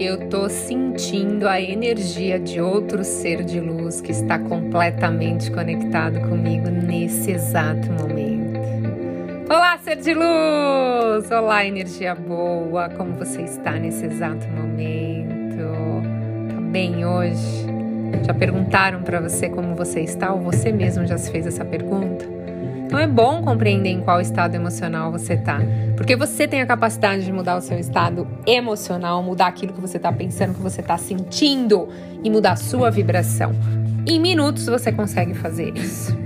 Eu tô sentindo a energia de outro ser de luz que está completamente conectado comigo nesse exato momento. Olá, ser de luz! Olá, energia boa! Como você está nesse exato momento? Tá bem hoje? Já perguntaram para você como você está ou você mesmo já se fez essa pergunta? Então é bom compreender em qual estado emocional você está, porque você tem a capacidade de mudar o seu estado emocional, mudar aquilo que você está pensando, que você está sentindo e mudar a sua vibração. Em minutos você consegue fazer isso.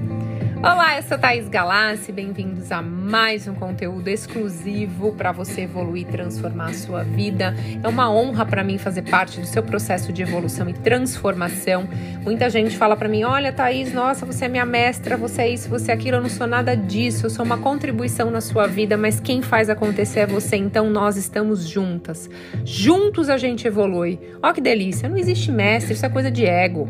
Olá, eu sou Thaís Galassi, bem-vindos a mais um conteúdo exclusivo para você evoluir e transformar a sua vida. É uma honra para mim fazer parte do seu processo de evolução e transformação. Muita gente fala para mim: "Olha, Thaís, nossa, você é minha mestra, você é isso, você é aquilo". Eu não sou nada disso, eu sou uma contribuição na sua vida, mas quem faz acontecer é você. Então nós estamos juntas. Juntos a gente evolui. Ó que delícia, não existe mestre, isso é coisa de ego.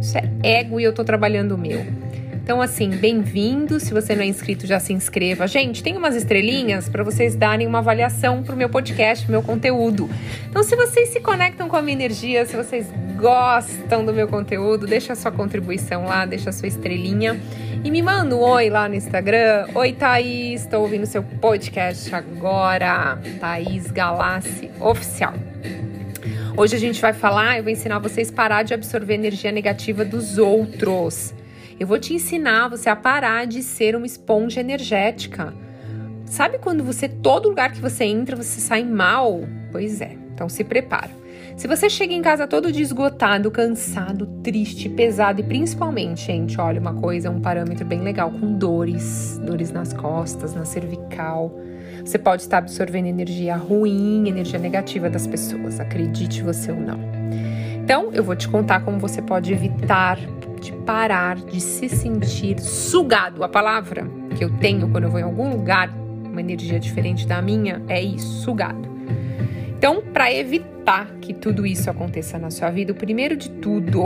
Isso é ego e eu tô trabalhando o meu. Então, assim, bem-vindo. Se você não é inscrito, já se inscreva. Gente, tem umas estrelinhas para vocês darem uma avaliação pro meu podcast, pro meu conteúdo. Então, se vocês se conectam com a minha energia, se vocês gostam do meu conteúdo, deixa a sua contribuição lá, deixa a sua estrelinha. E me manda um oi lá no Instagram. Oi, Thaís, estou ouvindo seu podcast agora. Thaís Galassi Oficial. Hoje a gente vai falar, eu vou ensinar vocês a parar de absorver energia negativa dos outros. Eu vou te ensinar você a parar de ser uma esponja energética. Sabe quando você, todo lugar que você entra, você sai mal? Pois é, então se prepara. Se você chega em casa todo desgotado, cansado, triste, pesado e principalmente, gente, olha uma coisa, um parâmetro bem legal, com dores, dores nas costas, na cervical, você pode estar absorvendo energia ruim, energia negativa das pessoas, acredite você ou não. Então, eu vou te contar como você pode evitar de parar de se sentir sugado. A palavra que eu tenho quando eu vou em algum lugar, uma energia diferente da minha, é isso, sugado. Então, para evitar que tudo isso aconteça na sua vida, o primeiro de tudo,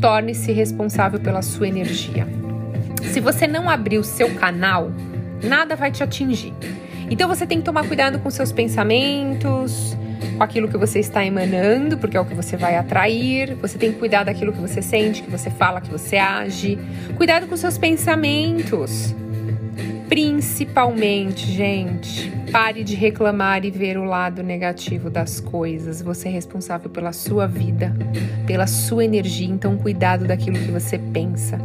torne-se responsável pela sua energia. Se você não abrir o seu canal, nada vai te atingir. Então você tem que tomar cuidado com seus pensamentos, com aquilo que você está emanando, porque é o que você vai atrair. Você tem que cuidar daquilo que você sente, que você fala, que você age. Cuidado com seus pensamentos. Principalmente, gente, pare de reclamar e ver o lado negativo das coisas. Você é responsável pela sua vida, pela sua energia, então cuidado daquilo que você pensa.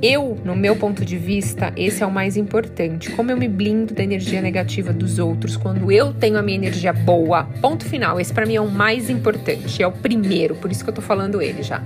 Eu, no meu ponto de vista, esse é o mais importante. Como eu me blindo da energia negativa dos outros quando eu tenho a minha energia boa. Ponto final. Esse para mim é o mais importante, é o primeiro, por isso que eu tô falando ele já.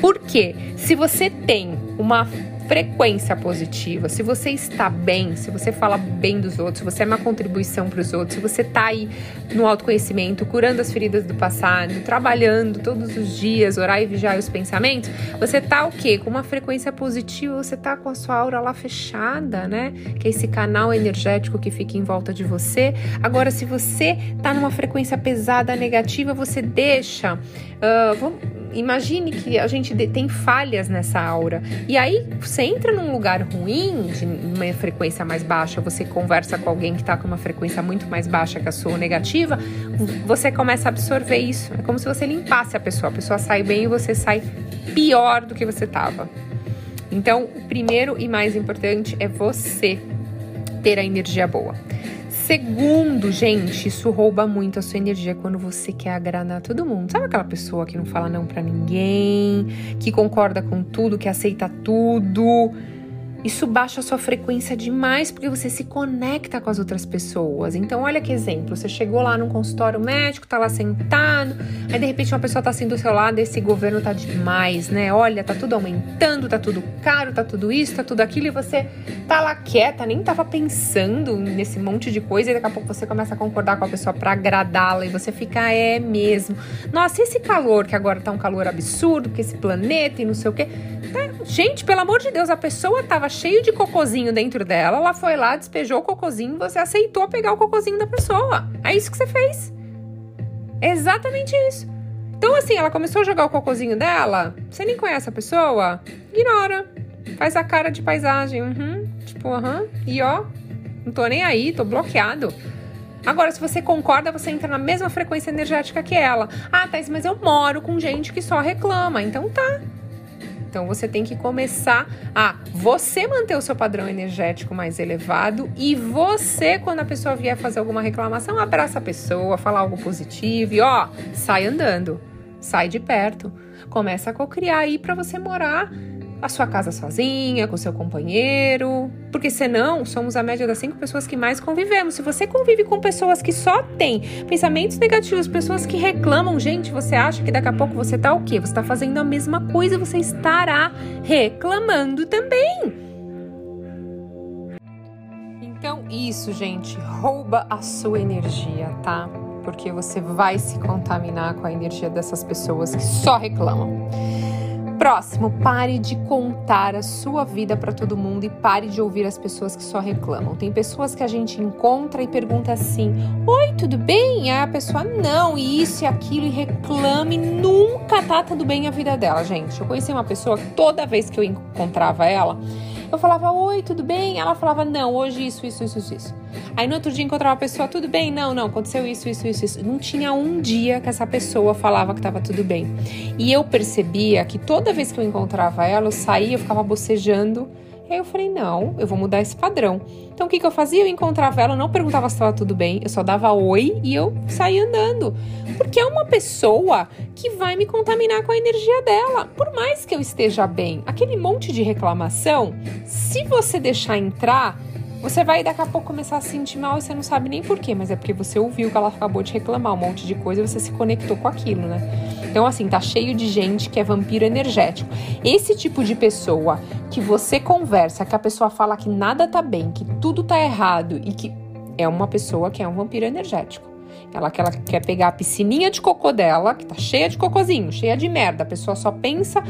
Porque se você tem uma frequência positiva, se você está bem, se você fala bem dos outros, se você é uma contribuição para os outros, se você está aí no autoconhecimento, curando as feridas do passado, trabalhando todos os dias, orar e vigiar os pensamentos, você tá o quê? Com uma frequência positiva, você tá com a sua aura lá fechada, né? Que é esse canal energético que fica em volta de você. Agora, se você tá numa frequência pesada negativa, você deixa. Uh, vamos, imagine que a gente tem falhas nessa aura. E aí você entra num lugar ruim, de uma frequência mais baixa, você conversa com alguém que está com uma frequência muito mais baixa que a sua negativa, você começa a absorver isso. É como se você limpasse a pessoa. A pessoa sai bem e você sai pior do que você estava. Então, o primeiro e mais importante é você ter a energia boa. Segundo, gente, isso rouba muito a sua energia quando você quer agradar todo mundo. Sabe aquela pessoa que não fala não para ninguém, que concorda com tudo, que aceita tudo? Isso baixa a sua frequência demais porque você se conecta com as outras pessoas. Então, olha que exemplo: você chegou lá num consultório médico, tá lá sentado, aí de repente uma pessoa tá assim do seu lado, esse governo tá demais, né? Olha, tá tudo aumentando, tá tudo caro, tá tudo isso, tá tudo aquilo, e você tá lá quieta, nem tava pensando nesse monte de coisa, e daqui a pouco você começa a concordar com a pessoa para agradá-la, e você fica, é mesmo. Nossa, esse calor que agora tá um calor absurdo, que esse planeta e não sei o quê. Tá, gente, pelo amor de Deus, a pessoa tava cheio de cocozinho dentro dela, ela foi lá, despejou o cocozinho, você aceitou pegar o cocozinho da pessoa. É isso que você fez. É exatamente isso. Então, assim, ela começou a jogar o cocozinho dela, você nem conhece a pessoa, ignora. Faz a cara de paisagem, uhum, tipo, aham, uhum, e ó, não tô nem aí, tô bloqueado. Agora, se você concorda, você entra na mesma frequência energética que ela. Ah, Thais, mas eu moro com gente que só reclama. Então tá. Então você tem que começar a você manter o seu padrão energético mais elevado e você, quando a pessoa vier fazer alguma reclamação, abraça a pessoa, fala algo positivo e ó, sai andando, sai de perto, começa a cocriar aí para você morar a sua casa sozinha, com seu companheiro, porque senão somos a média das cinco pessoas que mais convivemos. Se você convive com pessoas que só têm pensamentos negativos, pessoas que reclamam, gente, você acha que daqui a pouco você tá o quê? Você tá fazendo a mesma coisa, você estará reclamando também. Então, isso, gente, rouba a sua energia, tá? Porque você vai se contaminar com a energia dessas pessoas que só reclamam. Próximo, pare de contar a sua vida para todo mundo e pare de ouvir as pessoas que só reclamam. Tem pessoas que a gente encontra e pergunta assim: Oi, tudo bem? A pessoa não, e isso e aquilo, e reclame, nunca tá tudo bem a vida dela, gente. Eu conheci uma pessoa que toda vez que eu encontrava ela, eu falava, oi, tudo bem? Ela falava, não, hoje isso, isso, isso, isso. Aí no outro dia encontrava a pessoa, tudo bem? Não, não, aconteceu isso, isso, isso, isso. Não tinha um dia que essa pessoa falava que estava tudo bem. E eu percebia que toda vez que eu encontrava ela, eu saía, eu ficava bocejando aí eu falei, não, eu vou mudar esse padrão. Então o que, que eu fazia? Eu encontrava ela, não perguntava se estava tudo bem, eu só dava oi e eu saía andando. Porque é uma pessoa que vai me contaminar com a energia dela. Por mais que eu esteja bem, aquele monte de reclamação, se você deixar entrar, você vai daqui a pouco começar a se sentir mal e você não sabe nem porquê, mas é porque você ouviu que ela acabou de reclamar um monte de coisa e você se conectou com aquilo, né? Então, assim, tá cheio de gente que é vampiro energético. Esse tipo de pessoa que você conversa, que a pessoa fala que nada tá bem, que tudo tá errado e que é uma pessoa que é um vampiro energético. Ela, que ela quer pegar a piscininha de cocô dela, que tá cheia de cocôzinho, cheia de merda. A pessoa só pensa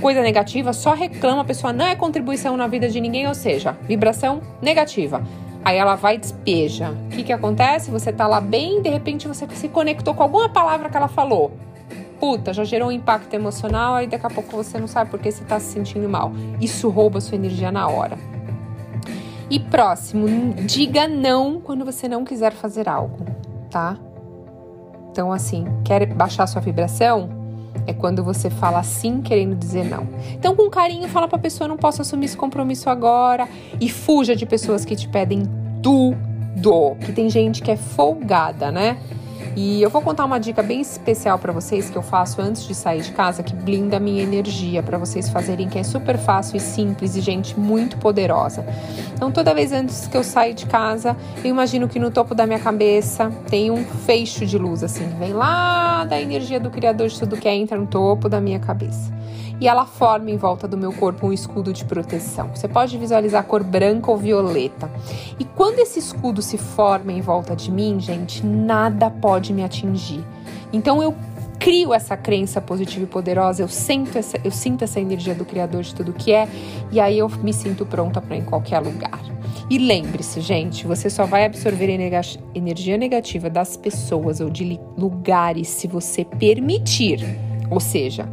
coisa negativa, só reclama, a pessoa não é contribuição na vida de ninguém, ou seja, vibração negativa. Aí ela vai e despeja. O que, que acontece? Você tá lá bem, de repente você se conectou com alguma palavra que ela falou. Puta, já gerou um impacto emocional, aí daqui a pouco você não sabe por que você tá se sentindo mal. Isso rouba sua energia na hora. E próximo, diga não quando você não quiser fazer algo, tá? Então, assim, quer baixar sua vibração? É quando você fala sim querendo dizer não. Então, com carinho, fala pra pessoa: não posso assumir esse compromisso agora. E fuja de pessoas que te pedem tudo. Que tem gente que é folgada, né? E eu vou contar uma dica bem especial para vocês que eu faço antes de sair de casa, que blinda a minha energia para vocês fazerem, que é super fácil e simples e gente muito poderosa. Então, toda vez antes que eu saio de casa, eu imagino que no topo da minha cabeça tem um feixo de luz assim, vem lá da energia do criador de tudo que é, entra no topo da minha cabeça e ela forma em volta do meu corpo um escudo de proteção. Você pode visualizar a cor branca ou violeta. E quando esse escudo se forma em volta de mim, gente, nada pode me atingir. Então eu crio essa crença positiva e poderosa, eu sinto essa, eu sinto essa energia do Criador de tudo que é, e aí eu me sinto pronta para ir em qualquer lugar. E lembre-se, gente, você só vai absorver energia negativa das pessoas ou de lugares se você permitir. Ou seja,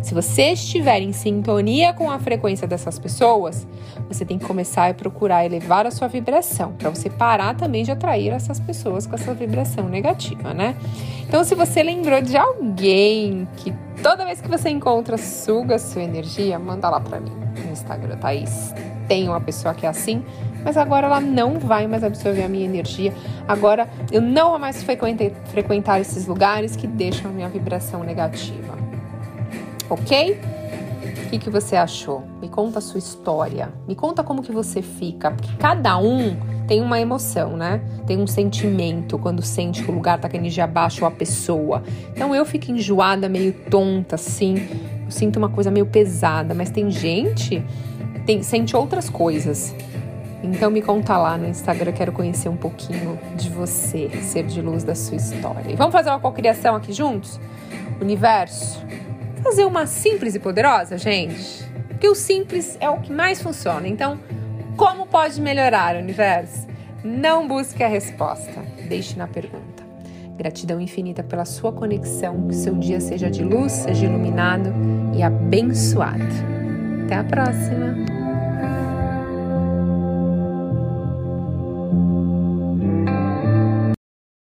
se você estiver em sintonia com a frequência dessas pessoas, você tem que começar a procurar elevar a sua vibração, para você parar também de atrair essas pessoas com essa vibração negativa, né? Então, se você lembrou de alguém que toda vez que você encontra suga sua energia, manda lá para mim no Instagram, Thaís. Tem uma pessoa que é assim, mas agora ela não vai mais absorver a minha energia. Agora eu não mais frequentar esses lugares que deixam a minha vibração negativa ok? O que, que você achou? Me conta a sua história. Me conta como que você fica. Porque cada um tem uma emoção, né? Tem um sentimento quando sente que o lugar tá com energia baixa ou a pessoa. Então eu fico enjoada, meio tonta, assim. Eu sinto uma coisa meio pesada. Mas tem gente tem, sente outras coisas. Então me conta lá no Instagram, quero conhecer um pouquinho de você, ser de luz da sua história. E vamos fazer uma cocriação aqui juntos? Universo, fazer uma simples e poderosa, gente? Porque o simples é o que mais funciona. Então, como pode melhorar, universo? Não busque a resposta, deixe na pergunta. Gratidão infinita pela sua conexão, que seu dia seja de luz, seja iluminado e abençoado. Até a próxima!